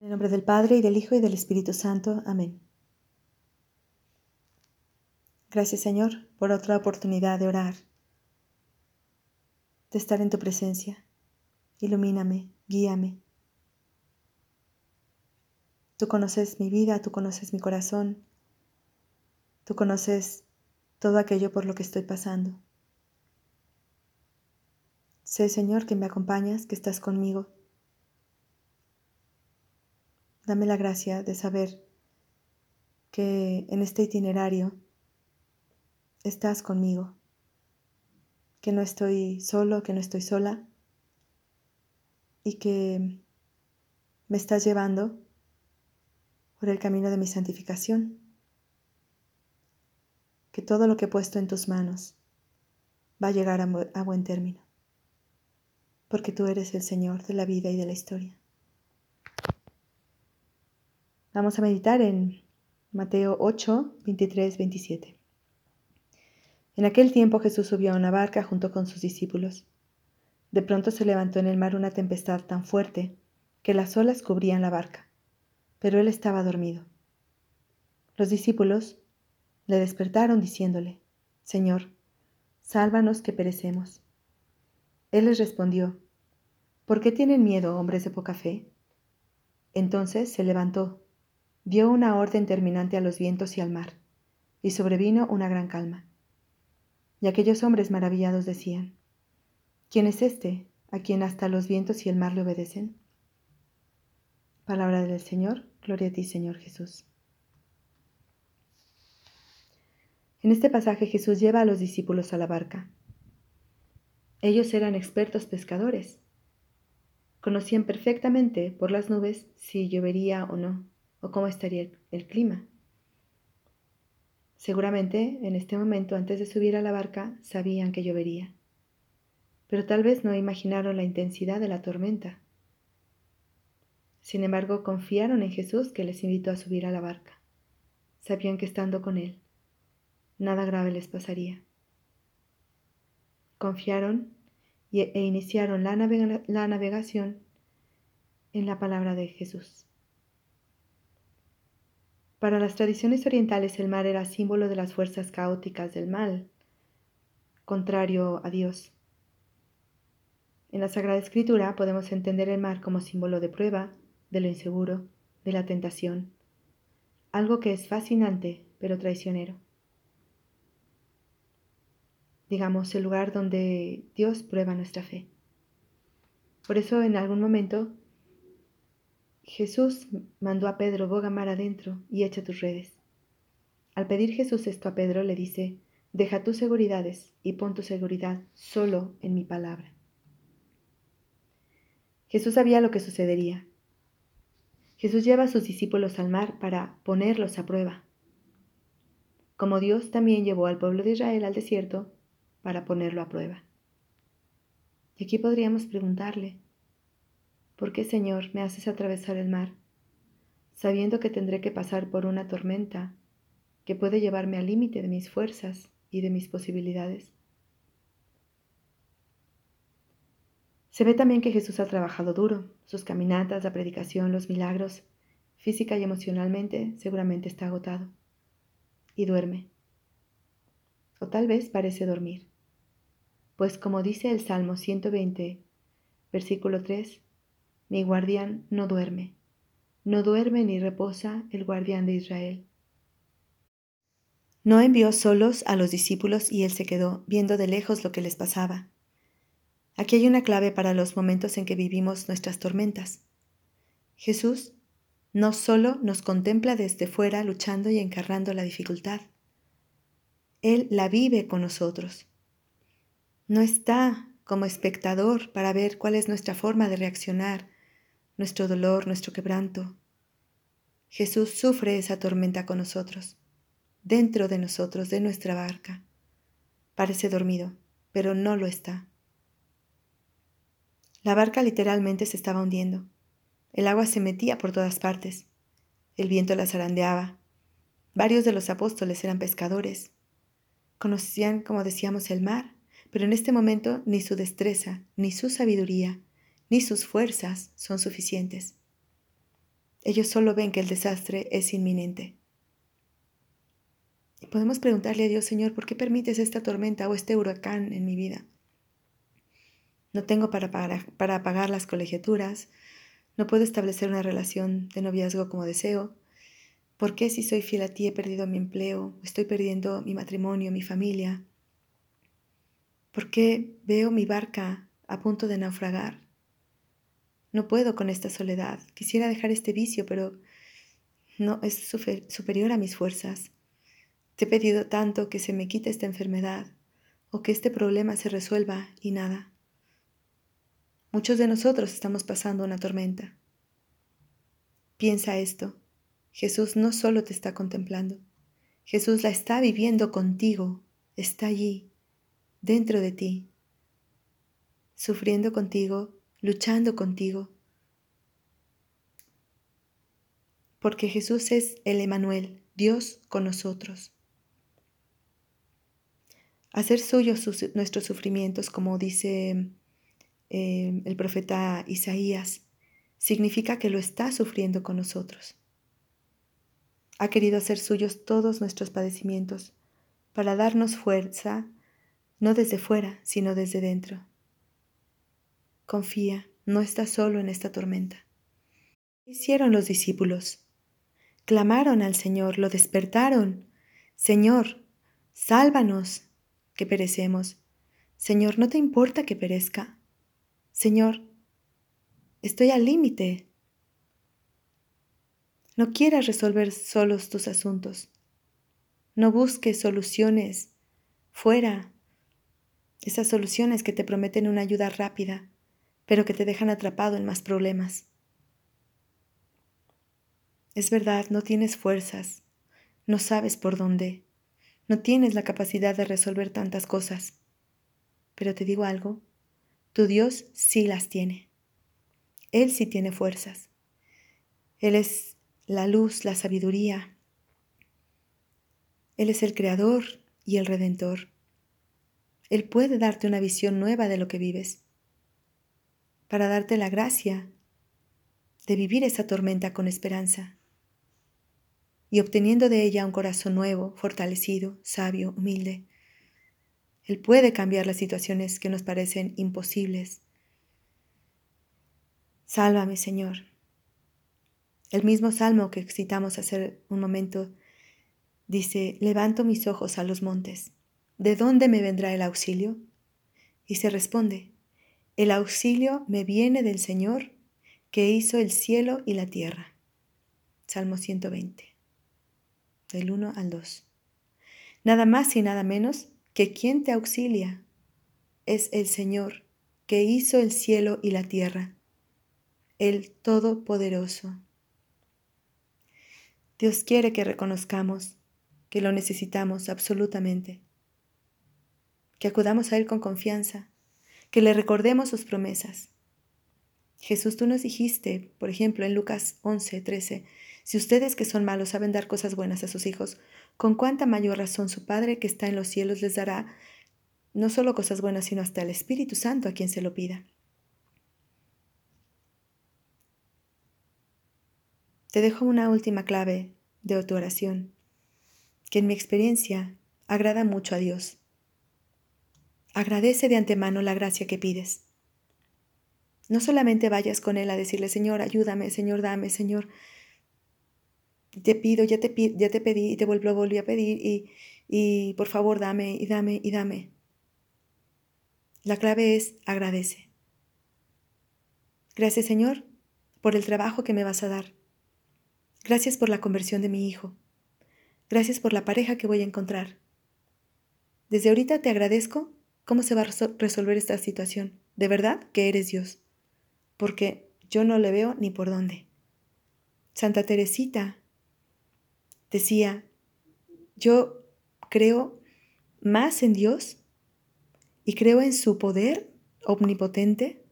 En el nombre del Padre, y del Hijo, y del Espíritu Santo. Amén. Gracias Señor por otra oportunidad de orar, de estar en tu presencia. Ilumíname, guíame. Tú conoces mi vida, tú conoces mi corazón, tú conoces todo aquello por lo que estoy pasando. Sé, Señor, que me acompañas, que estás conmigo Dame la gracia de saber que en este itinerario estás conmigo, que no estoy solo, que no estoy sola y que me estás llevando por el camino de mi santificación, que todo lo que he puesto en tus manos va a llegar a, buen término, porque tú eres el Señor de la vida y de la historia. Vamos a meditar en Mateo 8, 23, 27. En aquel tiempo Jesús subió a una barca junto con sus discípulos. De pronto se levantó en el mar una tempestad tan fuerte que las olas cubrían la barca, pero él estaba dormido. Los discípulos le despertaron diciéndole, Señor, sálvanos que perecemos. Él les respondió, ¿por qué tienen miedo, hombres de poca fe? Entonces se levantó dio una orden terminante a los vientos y al mar, y sobrevino una gran calma. Y aquellos hombres maravillados decían, ¿quién es este a quien hasta los vientos y el mar le obedecen? Palabra del Señor, gloria a ti Señor Jesús. En este pasaje Jesús lleva a los discípulos a la barca. Ellos eran expertos pescadores. Conocían perfectamente por las nubes si llovería o no o cómo estaría el clima. Seguramente en este momento, antes de subir a la barca, sabían que llovería, pero tal vez no imaginaron la intensidad de la tormenta. Sin embargo, confiaron en Jesús que les invitó a subir a la barca. Sabían que estando con Él, nada grave les pasaría. Confiaron e iniciaron la, la navegación en la palabra de Jesús. Para las tradiciones orientales el mar era símbolo de las fuerzas caóticas del mal, contrario a Dios. En la Sagrada Escritura podemos entender el mar como símbolo de prueba, de lo inseguro, de la tentación, algo que es fascinante pero traicionero. Digamos, el lugar donde Dios prueba nuestra fe. Por eso en algún momento Jesús mandó a Pedro, boga mar adentro y echa tus redes. Al pedir Jesús esto a Pedro, le dice, deja tus seguridades y pon tu seguridad solo en mi palabra. Jesús sabía lo que sucedería. Jesús lleva a sus discípulos al mar para ponerlos a prueba, como Dios también llevó al pueblo de Israel al desierto para ponerlo a prueba. Y aquí podríamos preguntarle, ¿Por qué, Señor, me haces atravesar el mar, sabiendo que tendré que pasar por una tormenta que puede llevarme al límite de mis fuerzas y de mis posibilidades? Se ve también que Jesús ha trabajado duro, sus caminatas, la predicación, los milagros, física y emocionalmente seguramente está agotado. Y duerme. O tal vez parece dormir. Pues como dice el Salmo 120, versículo 3, mi guardián no duerme, no duerme ni reposa el guardián de Israel. No envió solos a los discípulos y él se quedó viendo de lejos lo que les pasaba. Aquí hay una clave para los momentos en que vivimos nuestras tormentas. Jesús no solo nos contempla desde fuera luchando y encarnando la dificultad, Él la vive con nosotros. No está como espectador para ver cuál es nuestra forma de reaccionar nuestro dolor, nuestro quebranto. Jesús sufre esa tormenta con nosotros, dentro de nosotros, de nuestra barca. Parece dormido, pero no lo está. La barca literalmente se estaba hundiendo. El agua se metía por todas partes. El viento la zarandeaba. Varios de los apóstoles eran pescadores. Conocían, como decíamos, el mar, pero en este momento ni su destreza, ni su sabiduría, ni sus fuerzas son suficientes. Ellos solo ven que el desastre es inminente. Y podemos preguntarle a Dios, Señor, ¿por qué permites esta tormenta o este huracán en mi vida? No tengo para, para, pagar las colegiaturas, no puedo establecer una relación de noviazgo como deseo. ¿Por qué si soy fiel a ti he perdido mi empleo, estoy perdiendo mi matrimonio, mi familia? ¿Por qué veo mi barca a punto de naufragar? No puedo con esta soledad. Quisiera dejar este vicio, pero no es superior a mis fuerzas. Te he pedido tanto que se me quite esta enfermedad o que este problema se resuelva y nada. Muchos de nosotros estamos pasando una tormenta. Piensa esto. Jesús no solo te está contemplando, Jesús la está viviendo contigo, está allí, dentro de ti, sufriendo contigo, luchando contigo. Porque Jesús es el Emanuel, Dios con nosotros. Hacer suyos nuestros sufrimientos, como dice eh, el profeta Isaías, significa que lo está sufriendo con nosotros. Ha querido hacer suyos todos nuestros padecimientos para darnos fuerza, no desde fuera, sino desde dentro. Confía, no estás solo en esta tormenta. ¿Qué hicieron los discípulos? Clamaron al Señor, lo despertaron. Señor, sálvanos, que perecemos. Señor, ¿no te importa que perezca? Señor, estoy al límite. No quieras resolver solos tus asuntos. No busques soluciones fuera. Esas soluciones que te prometen una ayuda rápida, pero que te dejan atrapado en más problemas. Es verdad, no tienes fuerzas, no sabes por dónde, no tienes la capacidad de resolver tantas cosas. Pero te digo algo, tu Dios sí las tiene. Él sí tiene fuerzas. Él es la luz, la sabiduría. Él es el creador y el redentor. Él puede darte una visión nueva de lo que vives, para darte la gracia de vivir esa tormenta con esperanza y obteniendo de ella un corazón nuevo, fortalecido, sabio, humilde. Él puede cambiar las situaciones que nos parecen imposibles. Sálvame, Señor. El mismo salmo que citamos hace un momento dice, levanto mis ojos a los montes. ¿De dónde me vendrá el auxilio? Y se responde, el auxilio me viene del Señor que hizo el cielo y la tierra. Salmo 120, del 1 al 2. Nada más y nada menos que quien te auxilia es el Señor que hizo el cielo y la tierra, el Todopoderoso. Dios quiere que reconozcamos que lo necesitamos absolutamente, que acudamos a Él con confianza, que le recordemos sus promesas. Jesús, tú nos dijiste, por ejemplo, en Lucas 11, 13, si ustedes que son malos saben dar cosas buenas a sus hijos, con cuánta mayor razón su Padre que está en los cielos les dará no solo cosas buenas, sino hasta el Espíritu Santo a quien se lo pida. Te dejo una última clave de tu oración, que en mi experiencia agrada mucho a Dios. Agradece de antemano la gracia que pides. No solamente vayas con Él a decirle, Señor, ayúdame, Señor, dame, Señor, te pido, ya te, ya te pedí y te vuelvo, volví a pedir y, y por favor dame y dame y dame. La clave es agradece. Gracias Señor por el trabajo que me vas a dar. Gracias por la conversión de mi hijo. Gracias por la pareja que voy a encontrar. Desde ahorita te agradezco cómo se va a resolver esta situación. De verdad que eres Dios. Porque yo no le veo ni por dónde. Santa Teresita decía, yo creo más en Dios y creo en su poder omnipotente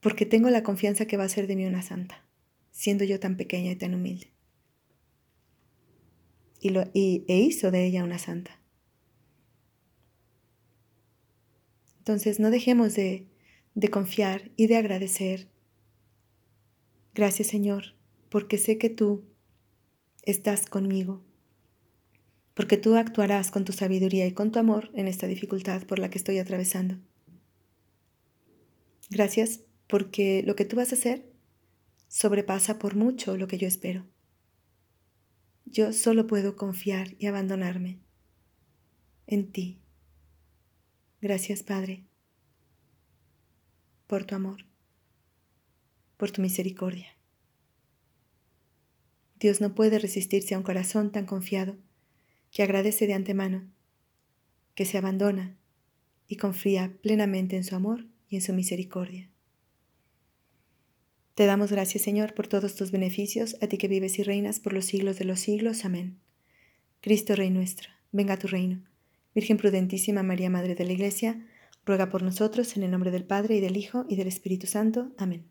porque tengo la confianza que va a ser de mí una santa, siendo yo tan pequeña y tan humilde. Y, lo, e hizo de ella una santa. Entonces no dejemos de, de confiar y de agradecer. Gracias Señor porque sé que tú estás conmigo, porque tú actuarás con tu sabiduría y con tu amor en esta dificultad por la que estoy atravesando. Gracias porque lo que tú vas a hacer sobrepasa por mucho lo que yo espero. Yo solo puedo confiar y abandonarme en ti. Gracias, Padre, por tu amor, por tu misericordia. Dios no puede resistirse a un corazón tan confiado que agradece de antemano, que se abandona y confía plenamente en su amor y en su misericordia. Te damos gracias, Señor, por todos tus beneficios, a ti que vives y reinas por los siglos de los siglos. Amén. Cristo Rey nuestro, venga a tu reino. Virgen prudentísima María, Madre de la Iglesia, ruega por nosotros en el nombre del Padre y del Hijo y del Espíritu Santo. Amén.